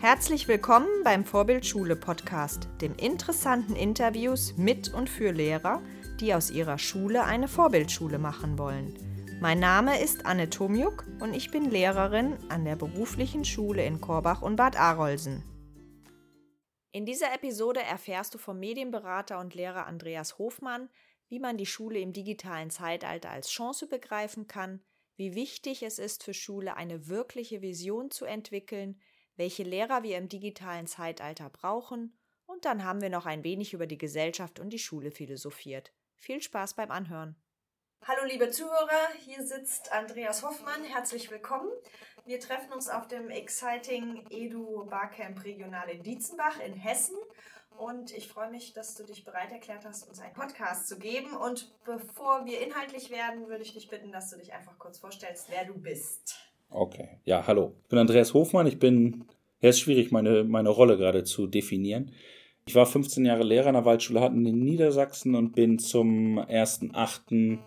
Herzlich willkommen beim Vorbildschule Podcast, dem interessanten Interviews mit und für Lehrer, die aus ihrer Schule eine Vorbildschule machen wollen. Mein Name ist Anne Tomjuk und ich bin Lehrerin an der beruflichen Schule in Korbach und Bad Arolsen. In dieser Episode erfährst du vom Medienberater und Lehrer Andreas Hofmann, wie man die Schule im digitalen Zeitalter als Chance begreifen kann, wie wichtig es ist für Schule eine wirkliche Vision zu entwickeln, welche Lehrer wir im digitalen Zeitalter brauchen und dann haben wir noch ein wenig über die Gesellschaft und die Schule philosophiert. Viel Spaß beim Anhören. Hallo liebe Zuhörer, hier sitzt Andreas Hoffmann. Herzlich willkommen. Wir treffen uns auf dem Exciting Edu Barcamp Regional in Dietzenbach in Hessen und ich freue mich, dass du dich bereit erklärt hast, uns einen Podcast zu geben. Und bevor wir inhaltlich werden, würde ich dich bitten, dass du dich einfach kurz vorstellst, wer du bist. Okay, ja, hallo. Ich bin Andreas Hofmann. Ich bin, ja, ist schwierig, meine, meine Rolle gerade zu definieren. Ich war 15 Jahre Lehrer in der Waldschule Hatten in Niedersachsen und bin zum 1.8.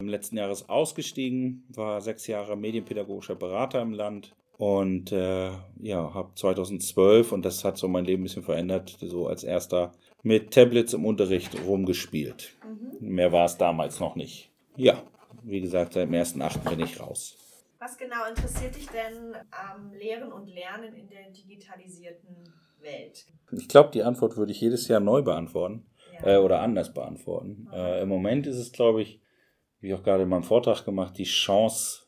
im letzten Jahres ausgestiegen, war sechs Jahre medienpädagogischer Berater im Land und äh, ja, habe 2012, und das hat so mein Leben ein bisschen verändert, so als erster mit Tablets im Unterricht rumgespielt. Mhm. Mehr war es damals noch nicht. Ja, wie gesagt, seit dem 1.8. bin ich raus. Was genau interessiert dich denn am Lehren und Lernen in der digitalisierten Welt? Ich glaube, die Antwort würde ich jedes Jahr neu beantworten ja. äh, oder anders beantworten. Mhm. Äh, Im Moment ist es, glaube ich, wie ich auch gerade in meinem Vortrag gemacht, die Chance,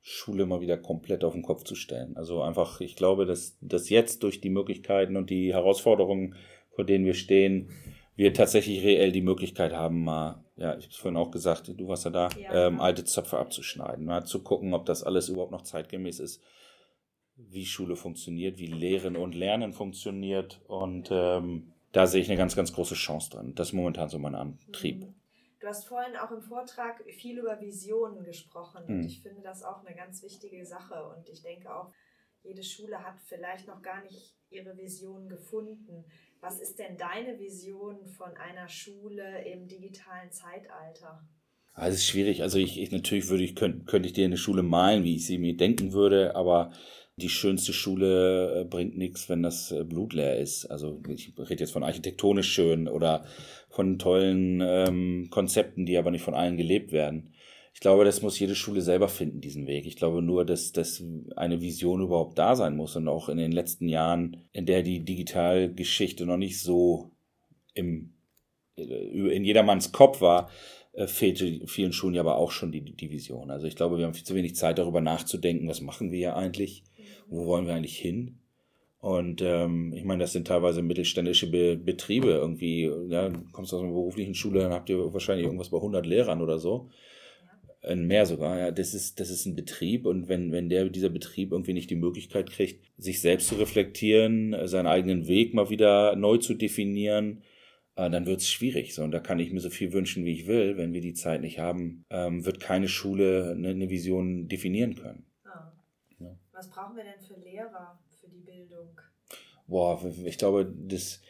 Schule mal wieder komplett auf den Kopf zu stellen. Also einfach, ich glaube, dass, dass jetzt durch die Möglichkeiten und die Herausforderungen, vor denen wir stehen, wir tatsächlich reell die Möglichkeit haben, mal, ja, ich habe es vorhin auch gesagt, du warst ja da, ja. Ähm, alte Zöpfe abzuschneiden, mal zu gucken, ob das alles überhaupt noch zeitgemäß ist, wie Schule funktioniert, wie Lehren und Lernen funktioniert. Und ähm, da sehe ich eine ganz, ganz große Chance drin. Das ist momentan so mein Antrieb. Mhm. Du hast vorhin auch im Vortrag viel über Visionen gesprochen mhm. und ich finde das auch eine ganz wichtige Sache und ich denke auch, jede Schule hat vielleicht noch gar nicht ihre Vision gefunden. Was ist denn deine Vision von einer Schule im digitalen Zeitalter? Ah, es ist schwierig. Also ich, ich natürlich würde ich könnte, könnte ich dir eine Schule malen, wie ich sie mir denken würde, aber die schönste Schule äh, bringt nichts, wenn das äh, blutleer ist. Also ich rede jetzt von architektonisch schön oder von tollen ähm, Konzepten, die aber nicht von allen gelebt werden. Ich glaube, das muss jede Schule selber finden, diesen Weg. Ich glaube nur, dass, dass eine Vision überhaupt da sein muss und auch in den letzten Jahren, in der die Digitalgeschichte noch nicht so im, äh, in jedermanns Kopf war, fehlte vielen Schulen ja aber auch schon die, die Vision. Also ich glaube, wir haben viel zu wenig Zeit darüber nachzudenken, was machen wir ja eigentlich wo wollen wir eigentlich hin? Und ähm, ich meine, das sind teilweise mittelständische Be Betriebe irgendwie. Ja, du kommst aus einer beruflichen Schule, dann habt ihr wahrscheinlich irgendwas bei 100 Lehrern oder so. Ja. Mehr sogar. Ja, das ist das ist ein Betrieb und wenn wenn der dieser Betrieb irgendwie nicht die Möglichkeit kriegt, sich selbst zu reflektieren, seinen eigenen Weg mal wieder neu zu definieren, äh, dann wird es schwierig. So, und da kann ich mir so viel wünschen, wie ich will. Wenn wir die Zeit nicht haben, ähm, wird keine Schule eine, eine Vision definieren können. Was brauchen wir denn für Lehrer für die Bildung? Boah, ich glaube, das,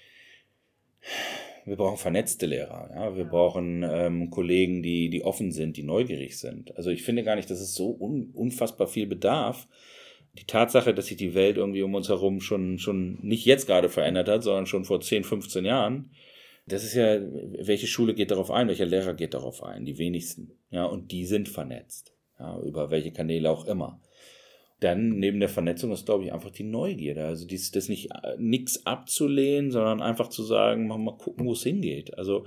wir brauchen vernetzte Lehrer. Ja? Wir ja. brauchen ähm, Kollegen, die, die offen sind, die neugierig sind. Also ich finde gar nicht, dass es so un, unfassbar viel bedarf. Die Tatsache, dass sich die Welt irgendwie um uns herum schon, schon nicht jetzt gerade verändert hat, sondern schon vor 10, 15 Jahren, das ist ja, welche Schule geht darauf ein, welcher Lehrer geht darauf ein? Die wenigsten. Ja, und die sind vernetzt. Ja, über welche Kanäle auch immer dann neben der Vernetzung ist, glaube ich, einfach die Neugierde. Also dies, das nicht äh, nichts abzulehnen, sondern einfach zu sagen, mal, mal gucken, wo es hingeht. Also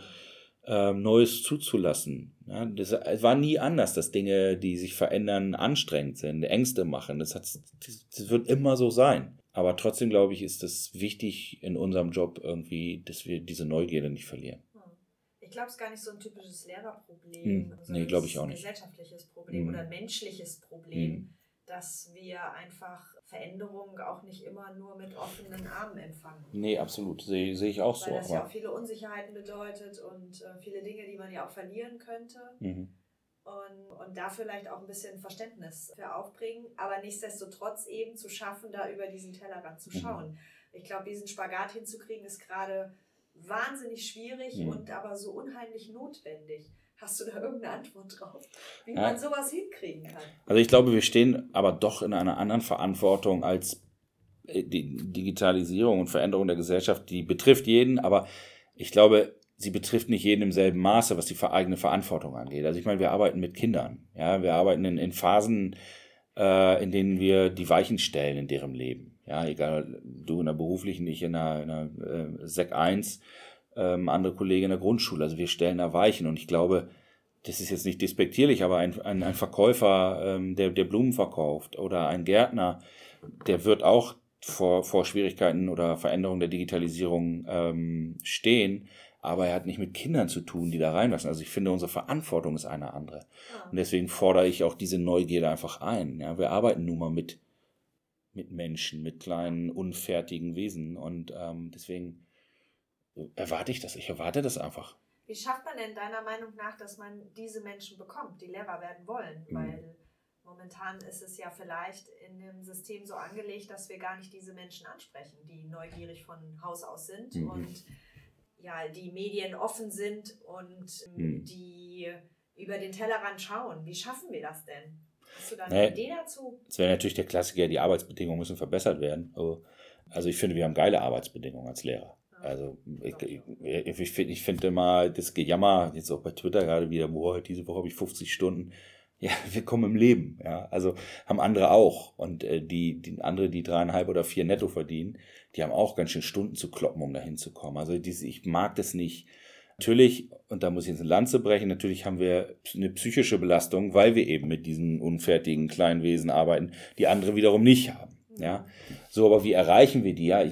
ähm, Neues zuzulassen. Ja, das war nie anders, dass Dinge, die sich verändern, anstrengend sind, Ängste machen. Das, hat, das wird immer so sein. Aber trotzdem, glaube ich, ist es wichtig in unserem Job irgendwie, dass wir diese Neugierde nicht verlieren. Hm. Ich glaube, es ist gar nicht so ein typisches Lehrerproblem. Hm. Nee, glaube ich auch nicht. Ein gesellschaftliches Problem hm. oder ein menschliches Problem. Hm dass wir einfach Veränderungen auch nicht immer nur mit offenen Armen empfangen. Nee, absolut. Sehe seh ich auch Weil so. Weil das ja auch viele Unsicherheiten bedeutet und äh, viele Dinge, die man ja auch verlieren könnte. Mhm. Und, und da vielleicht auch ein bisschen Verständnis für aufbringen, aber nichtsdestotrotz eben zu schaffen, da über diesen Tellerrand zu mhm. schauen. Mhm. Ich glaube, diesen Spagat hinzukriegen, ist gerade wahnsinnig schwierig mhm. und aber so unheimlich notwendig. Hast du da irgendeine Antwort drauf, wie ja. man sowas hinkriegen kann? Also ich glaube, wir stehen aber doch in einer anderen Verantwortung als äh, die Digitalisierung und Veränderung der Gesellschaft, die betrifft jeden, aber ich glaube, sie betrifft nicht jeden im selben Maße, was die eigene Verantwortung angeht. Also ich meine, wir arbeiten mit Kindern, ja, wir arbeiten in, in Phasen, äh, in denen wir die Weichen stellen in deren Leben. Ja, egal, du in der beruflichen, ich in der, in der äh, Sek 1, ähm, andere Kollegen in der Grundschule. Also wir stellen da Weichen und ich glaube, das ist jetzt nicht despektierlich, aber ein, ein, ein Verkäufer, ähm, der, der Blumen verkauft oder ein Gärtner, der wird auch vor, vor Schwierigkeiten oder Veränderungen der Digitalisierung ähm, stehen, aber er hat nicht mit Kindern zu tun, die da reinwachsen. Also ich finde, unsere Verantwortung ist eine andere. Und deswegen fordere ich auch diese Neugierde einfach ein. Ja, wir arbeiten nun mal mit, mit Menschen, mit kleinen, unfertigen Wesen und ähm, deswegen erwarte ich das. Ich erwarte das einfach. Wie schafft man denn deiner Meinung nach, dass man diese Menschen bekommt, die Lehrer werden wollen? Mhm. Weil momentan ist es ja vielleicht in dem System so angelegt, dass wir gar nicht diese Menschen ansprechen, die neugierig von Haus aus sind mhm. und ja, die Medien offen sind und mhm. die über den Tellerrand schauen. Wie schaffen wir das denn? Hast du da eine nee, Idee dazu? Das wäre natürlich der Klassiker, die Arbeitsbedingungen müssen verbessert werden. Also ich finde, wir haben geile Arbeitsbedingungen als Lehrer. Also ich, ich, ich finde ich find immer das Gejammer, jetzt auch bei Twitter gerade wieder, heute diese Woche habe ich 50 Stunden. Ja, wir kommen im Leben, ja. Also haben andere auch. Und äh, die, die andere, die dreieinhalb oder vier netto verdienen, die haben auch ganz schön Stunden zu kloppen, um da hinzukommen. Also diese, ich mag das nicht. Natürlich, und da muss ich jetzt eine Lanze brechen, natürlich haben wir eine psychische Belastung, weil wir eben mit diesen unfertigen kleinen Wesen arbeiten, die andere wiederum nicht haben. Ja, so, aber wie erreichen wir die? Ja,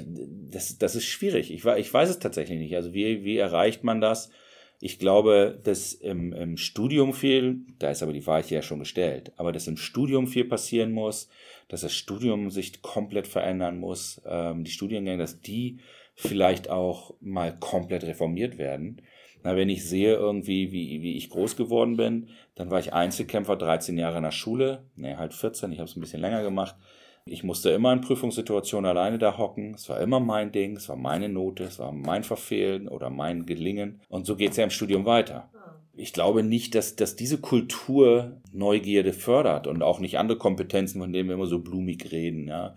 das, das ist schwierig. Ich, ich weiß es tatsächlich nicht. Also wie, wie erreicht man das? Ich glaube, dass im, im Studium viel, da ist aber die Weiche ja schon gestellt, aber dass im Studium viel passieren muss, dass das Studium sich komplett verändern muss, ähm, die Studiengänge, dass die vielleicht auch mal komplett reformiert werden. Na, wenn ich sehe irgendwie, wie, wie ich groß geworden bin, dann war ich Einzelkämpfer 13 Jahre in der Schule, ne, halt 14, ich habe es ein bisschen länger gemacht ich musste immer in Prüfungssituationen alleine da hocken. Es war immer mein Ding, es war meine Note, es war mein Verfehlen oder mein Gelingen. Und so geht es ja im Studium weiter. Ich glaube nicht, dass, dass diese Kultur Neugierde fördert und auch nicht andere Kompetenzen, von denen wir immer so blumig reden, ja,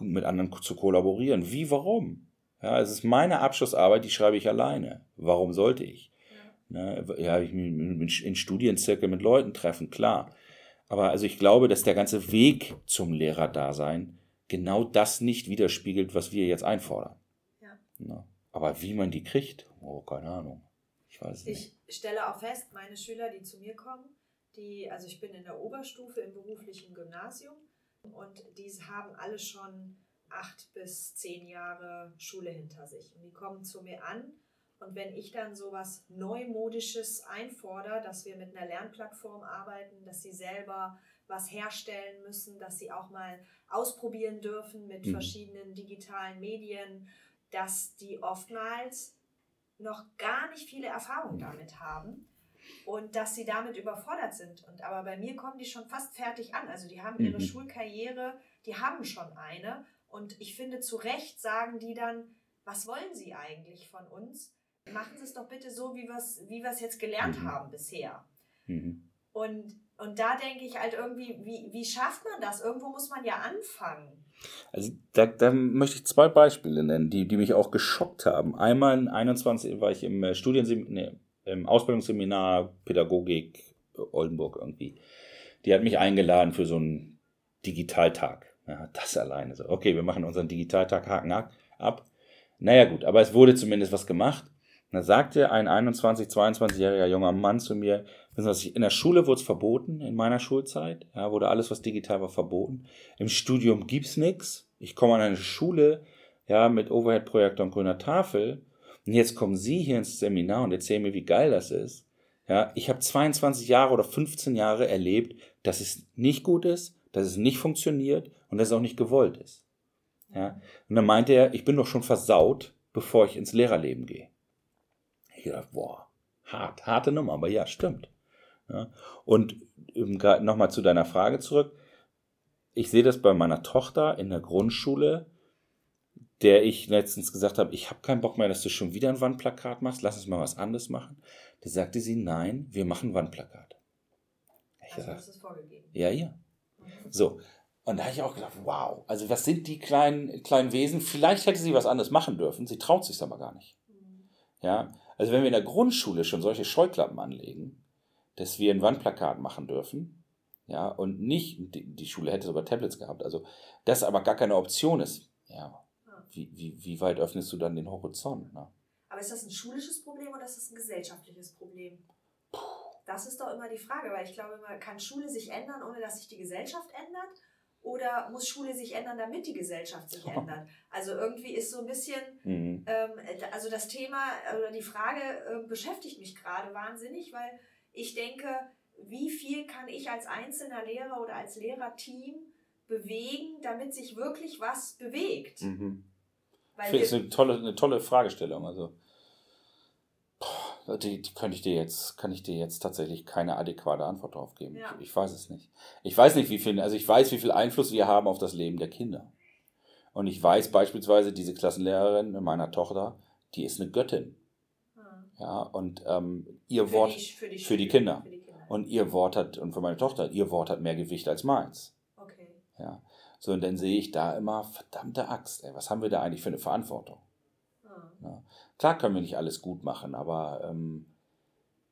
mit anderen zu kollaborieren. Wie, warum? Ja, es ist meine Abschlussarbeit, die schreibe ich alleine. Warum sollte ich? Ja, ne, ja ich mich in Studienzirkel mit Leuten treffen, klar. Aber also ich glaube, dass der ganze Weg zum Lehrerdasein genau das nicht widerspiegelt, was wir jetzt einfordern. Ja. Na, aber wie man die kriegt, oh, keine Ahnung. Ich weiß nicht. Ich stelle auch fest, meine Schüler, die zu mir kommen, die, also ich bin in der Oberstufe im beruflichen Gymnasium und die haben alle schon acht bis zehn Jahre Schule hinter sich. Und die kommen zu mir an und wenn ich dann so was Neumodisches einfordere, dass wir mit einer Lernplattform arbeiten, dass sie selber was herstellen müssen, dass sie auch mal ausprobieren dürfen mit mhm. verschiedenen digitalen Medien, dass die oftmals noch gar nicht viele Erfahrungen damit haben und dass sie damit überfordert sind. Und aber bei mir kommen die schon fast fertig an. Also die haben ihre mhm. Schulkarriere, die haben schon eine. Und ich finde, zu Recht sagen die dann, was wollen sie eigentlich von uns? Machen Sie es doch bitte so, wie wir es wie jetzt gelernt mhm. haben bisher. Mhm. Und, und da denke ich halt irgendwie, wie, wie schafft man das? Irgendwo muss man ja anfangen. Also da, da möchte ich zwei Beispiele nennen, die, die mich auch geschockt haben. Einmal in 21 war ich im äh, Studienseminar, nee, im Ausbildungsseminar Pädagogik Oldenburg irgendwie. Die hat mich eingeladen für so einen Digitaltag. Ja, das alleine so. Okay, wir machen unseren Digitaltag Haken ab. Naja gut, aber es wurde zumindest was gemacht. Und da sagte ein 21, 22-jähriger junger Mann zu mir, in der Schule wurde es verboten, in meiner Schulzeit, ja, wurde alles, was digital war, verboten. Im Studium gibt's nichts. Ich komme an eine Schule, ja, mit Overhead-Projektor und grüner Tafel. Und jetzt kommen Sie hier ins Seminar und erzählen mir, wie geil das ist. Ja, ich habe 22 Jahre oder 15 Jahre erlebt, dass es nicht gut ist, dass es nicht funktioniert und dass es auch nicht gewollt ist. Ja, und dann meinte er, ich bin doch schon versaut, bevor ich ins Lehrerleben gehe ich gedacht, boah, hart, harte Nummer, aber ja, stimmt. Ja. Und nochmal zu deiner Frage zurück. Ich sehe das bei meiner Tochter in der Grundschule, der ich letztens gesagt habe, ich habe keinen Bock mehr, dass du schon wieder ein Wandplakat machst, lass uns mal was anderes machen. Da sagte sie, nein, wir machen Wandplakat. Ich also gesagt, das ist vorgegeben. Ja, ja. Mhm. So, Und da habe ich auch gedacht, wow, also was sind die kleinen, kleinen Wesen? Vielleicht hätte sie was anderes machen dürfen, sie traut sich aber gar nicht. Ja, also wenn wir in der Grundschule schon solche Scheuklappen anlegen, dass wir ein Wandplakat machen dürfen, ja, und nicht, die Schule hätte sogar Tablets gehabt, also das aber gar keine Option ist, ja, wie, wie, wie weit öffnest du dann den Horizont? Ne? Aber ist das ein schulisches Problem oder ist das ein gesellschaftliches Problem? Das ist doch immer die Frage, weil ich glaube, kann Schule sich ändern, ohne dass sich die Gesellschaft ändert? Oder muss Schule sich ändern, damit die Gesellschaft sich ändert? Also irgendwie ist so ein bisschen, mhm. ähm, also das Thema oder die Frage äh, beschäftigt mich gerade wahnsinnig, weil ich denke, wie viel kann ich als einzelner Lehrer oder als Lehrerteam bewegen, damit sich wirklich was bewegt? Mhm. Weil das ist eine tolle, eine tolle Fragestellung. Also die, die könnte ich dir jetzt, kann ich dir jetzt tatsächlich keine adäquate Antwort darauf geben. Ja. Ich, ich, weiß es nicht. Ich weiß nicht, wie viel, also ich weiß, wie viel Einfluss wir haben auf das Leben der Kinder. Und ich weiß beispielsweise, diese Klassenlehrerin meiner Tochter, die ist eine Göttin. Hm. Ja, und ähm, ihr für Wort die, für, die, für, die Kinder. für die Kinder. Und ihr Wort hat, und für meine Tochter, ihr Wort hat mehr Gewicht als meins. Okay. Ja. So, und dann sehe ich da immer, verdammte Axt, ey, was haben wir da eigentlich für eine Verantwortung? Ja. Klar können wir nicht alles gut machen, aber ähm,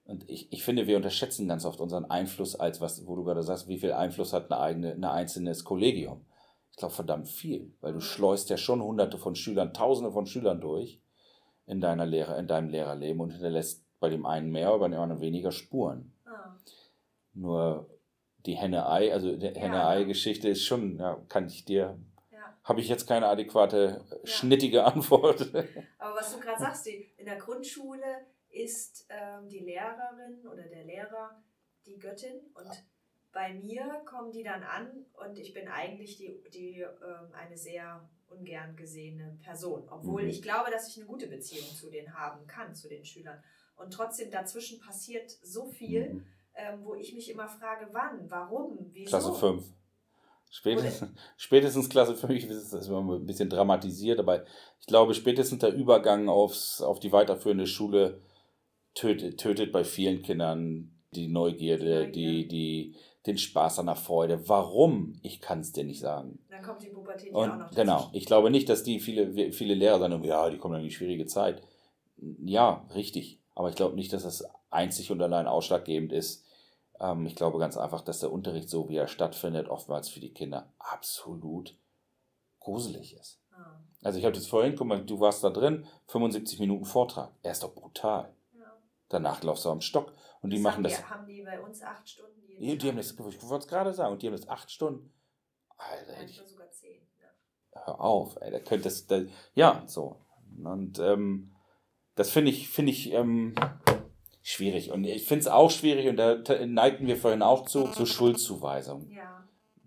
und ich, ich finde, wir unterschätzen ganz oft unseren Einfluss als was, wo du gerade sagst, wie viel Einfluss hat eine eigene, ein einzelnes Kollegium. Ich glaube verdammt viel, weil du schleust ja schon hunderte von Schülern, tausende von Schülern durch in deiner Lehre, in deinem Lehrerleben und hinterlässt bei dem einen mehr, bei dem anderen weniger Spuren. Ah. Nur die Henne-Ei, also die Henne-Ei-Geschichte ist schon, ja, kann ich dir habe ich jetzt keine adäquate, ja. schnittige Antwort. Aber was du gerade sagst, in der Grundschule ist ähm, die Lehrerin oder der Lehrer die Göttin und bei mir kommen die dann an und ich bin eigentlich die, die ähm, eine sehr ungern gesehene Person, obwohl mhm. ich glaube, dass ich eine gute Beziehung zu denen haben kann, zu den Schülern. Und trotzdem dazwischen passiert so viel, mhm. ähm, wo ich mich immer frage, wann, warum, wieso. Klasse 5. Spätestens, spätestens Klasse für mich ist das immer ein bisschen dramatisiert, aber ich glaube, spätestens der Übergang aufs, auf die weiterführende Schule tötet, tötet bei vielen Kindern die Neugierde, die, die, den Spaß an der Freude. Warum? Ich kann es dir nicht sagen. Dann kommt die Pubertät Und, auch noch. Genau. Ich glaube nicht, dass die viele, viele Lehrer sagen, ja, die kommen in die schwierige Zeit. Ja, richtig. Aber ich glaube nicht, dass das einzig und allein ausschlaggebend ist, ähm, ich glaube ganz einfach, dass der Unterricht, so wie er stattfindet, oftmals für die Kinder absolut gruselig ist. Ah. Also ich habe das vorhin, guck mal, du warst da drin, 75 Minuten Vortrag. Er ist doch brutal. Ja. Danach laufst du am Stock. Und die das machen das. Haben die bei uns acht Stunden? Die, die haben das, ich wollte es gerade sagen, und die haben das acht Stunden. Alter, hätte ich. sogar zehn. Ja. Hör auf, ey, da könnte das, da, ja, so. Und ähm, das finde ich, finde ich, ähm, schwierig. Und ich finde es auch schwierig, und da neigten wir vorhin auch zu, zu Schuldzuweisung. Ja.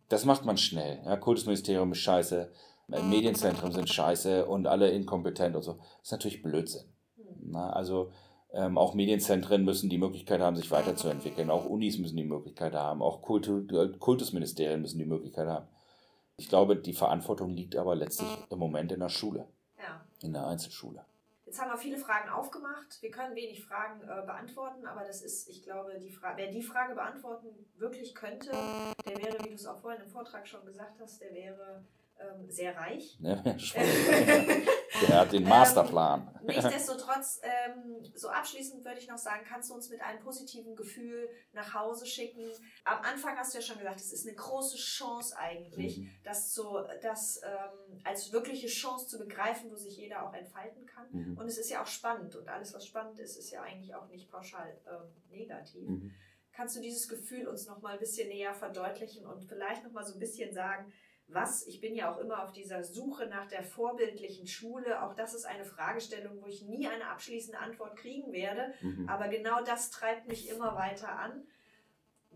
Das macht man schnell. Ja, Kultusministerium ist scheiße, äh, Medienzentrum sind scheiße und alle inkompetent und so. Das ist natürlich Blödsinn. Hm. Na, also ähm, auch Medienzentren müssen die Möglichkeit haben, sich weiterzuentwickeln. Auch Unis müssen die Möglichkeit haben. Auch Kultu Kultusministerien müssen die Möglichkeit haben. Ich glaube, die Verantwortung liegt aber letztlich im Moment in der Schule. Ja. In der Einzelschule. Jetzt haben wir viele Fragen aufgemacht. Wir können wenig Fragen äh, beantworten, aber das ist, ich glaube, die wer die Frage beantworten wirklich könnte, der wäre, wie du es auch vorhin im Vortrag schon gesagt hast, der wäre ähm, sehr reich. Ja, Der hat den Masterplan. Ähm, nichtsdestotrotz, ähm, so abschließend würde ich noch sagen, kannst du uns mit einem positiven Gefühl nach Hause schicken. Am Anfang hast du ja schon gesagt, es ist eine große Chance eigentlich, mhm. das, zu, das ähm, als wirkliche Chance zu begreifen, wo sich jeder auch entfalten kann. Mhm. Und es ist ja auch spannend und alles, was spannend ist, ist ja eigentlich auch nicht pauschal ähm, negativ. Mhm. Kannst du dieses Gefühl uns noch mal ein bisschen näher verdeutlichen und vielleicht noch mal so ein bisschen sagen, was, ich bin ja auch immer auf dieser Suche nach der vorbildlichen Schule, auch das ist eine Fragestellung, wo ich nie eine abschließende Antwort kriegen werde, mhm. aber genau das treibt mich immer weiter an.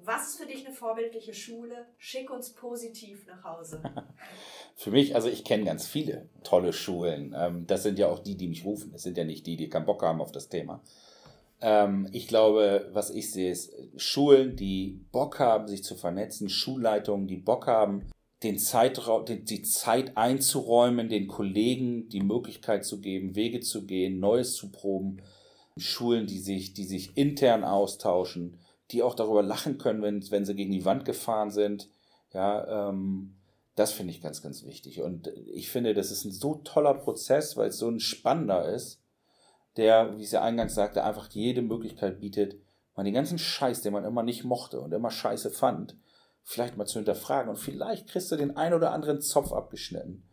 Was ist für dich eine vorbildliche Schule? Schick uns positiv nach Hause. für mich, also ich kenne ganz viele tolle Schulen. Ähm, das sind ja auch die, die mich rufen. Das sind ja nicht die, die keinen Bock haben auf das Thema. Ähm, ich glaube, was ich sehe, ist Schulen, die Bock haben, sich zu vernetzen, Schulleitungen, die Bock haben, den Zeitraum, die, Zeit einzuräumen, den Kollegen die Möglichkeit zu geben, Wege zu gehen, Neues zu proben, Schulen, die sich, die sich intern austauschen, die auch darüber lachen können, wenn, wenn sie gegen die Wand gefahren sind. Ja, ähm, Das finde ich ganz, ganz wichtig. Und ich finde, das ist ein so toller Prozess, weil es so ein spannender ist, der, wie ich ja eingangs sagte, einfach jede Möglichkeit bietet, man den ganzen Scheiß, den man immer nicht mochte und immer scheiße fand, vielleicht mal zu hinterfragen. Und vielleicht kriegst du den ein oder anderen Zopf abgeschnitten.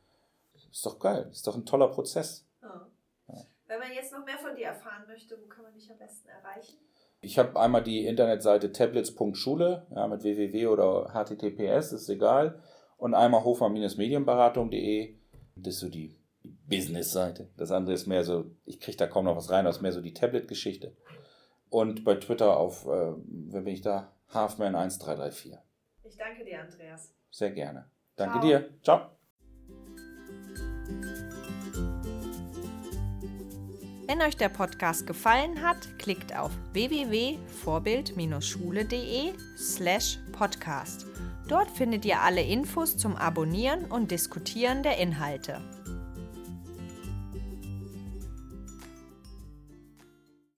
Ist doch geil. Ist doch ein toller Prozess. Ja. Ja. Wenn man jetzt noch mehr von dir erfahren möchte, wo kann man dich am besten erreichen? Ich habe einmal die Internetseite tablets.schule, ja, mit www oder https, ist egal. Und einmal hofer-medienberatung.de. Das ist so die Business-Seite. Das andere ist mehr so, ich kriege da kaum noch was rein, das ist mehr so die Tablet-Geschichte. Und bei Twitter auf, äh, wer bin ich da? Halfman1334. Ich danke dir, Andreas. Sehr gerne. Danke Ciao. dir. Ciao. Wenn euch der Podcast gefallen hat, klickt auf www.vorbild-schule.de slash podcast. Dort findet ihr alle Infos zum Abonnieren und Diskutieren der Inhalte.